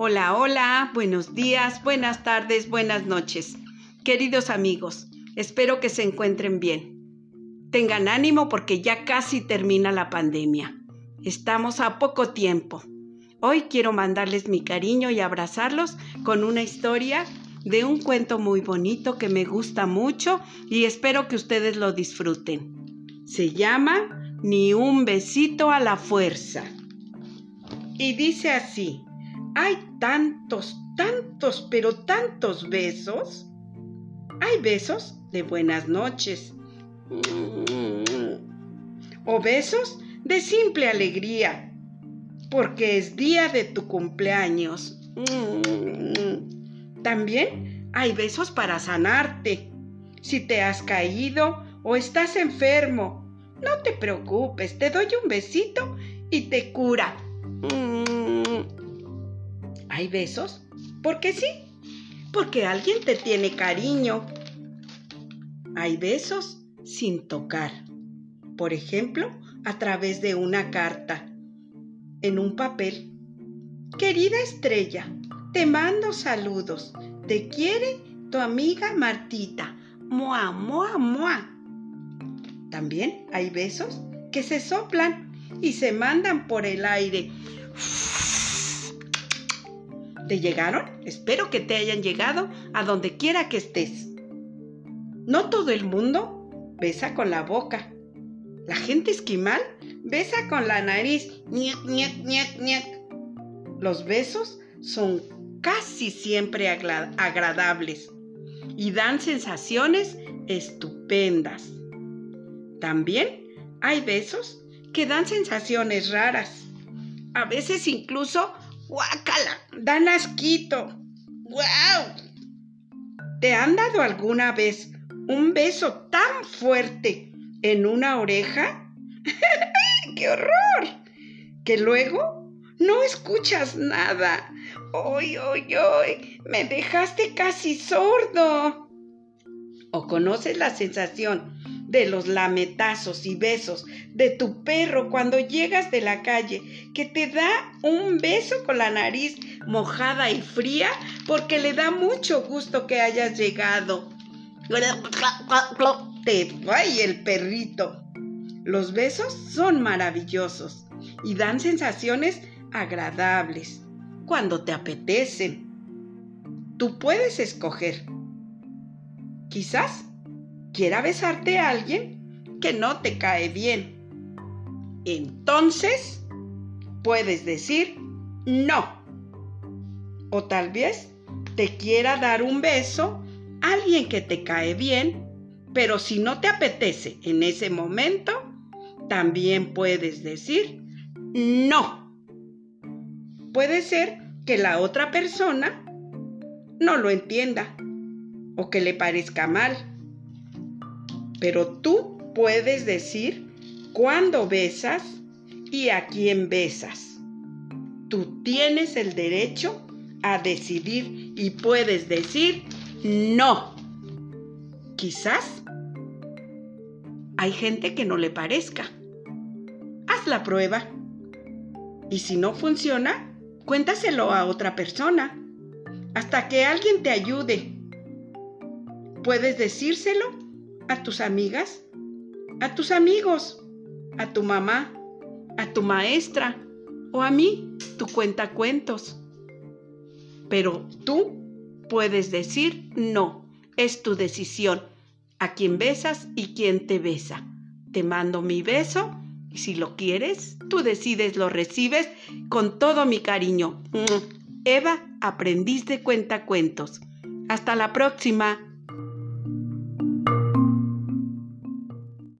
Hola, hola, buenos días, buenas tardes, buenas noches. Queridos amigos, espero que se encuentren bien. Tengan ánimo porque ya casi termina la pandemia. Estamos a poco tiempo. Hoy quiero mandarles mi cariño y abrazarlos con una historia de un cuento muy bonito que me gusta mucho y espero que ustedes lo disfruten. Se llama Ni un besito a la fuerza. Y dice así. Hay tantos, tantos, pero tantos besos. Hay besos de buenas noches. O besos de simple alegría, porque es día de tu cumpleaños. También hay besos para sanarte. Si te has caído o estás enfermo, no te preocupes, te doy un besito y te cura. ¿Hay besos? Porque sí, porque alguien te tiene cariño. Hay besos sin tocar. Por ejemplo, a través de una carta, en un papel. Querida estrella, te mando saludos. Te quiere tu amiga Martita. Mua, mua, mua. También hay besos que se soplan y se mandan por el aire. ¿Te llegaron? Espero que te hayan llegado a donde quiera que estés. No todo el mundo besa con la boca. La gente esquimal besa con la nariz. Los besos son casi siempre agradables y dan sensaciones estupendas. También hay besos que dan sensaciones raras, a veces incluso ¡Guácala! ¡Dan asquito! ¡Wow! ¿Te han dado alguna vez un beso tan fuerte en una oreja? ¡Qué horror! Que luego no escuchas nada. ¡Oy, oy, oy! Me dejaste casi sordo. ¿O conoces la sensación de los lametazos y besos de tu perro cuando llegas de la calle, que te da un beso con la nariz mojada y fría porque le da mucho gusto que hayas llegado. Te y el perrito. Los besos son maravillosos y dan sensaciones agradables cuando te apetecen. Tú puedes escoger. Quizás quiera besarte a alguien que no te cae bien. Entonces, puedes decir no. O tal vez te quiera dar un beso a alguien que te cae bien, pero si no te apetece en ese momento, también puedes decir no. Puede ser que la otra persona no lo entienda o que le parezca mal pero tú puedes decir cuándo besas y a quién besas. Tú tienes el derecho a decidir y puedes decir no. Quizás hay gente que no le parezca. Haz la prueba. Y si no funciona, cuéntaselo a otra persona. Hasta que alguien te ayude. Puedes decírselo a tus amigas, a tus amigos, a tu mamá, a tu maestra o a mí, tu cuenta cuentos. Pero tú puedes decir no, es tu decisión a quién besas y quién te besa. Te mando mi beso y si lo quieres, tú decides, lo recibes con todo mi cariño. Eva, aprendiz de cuentacuentos. Hasta la próxima.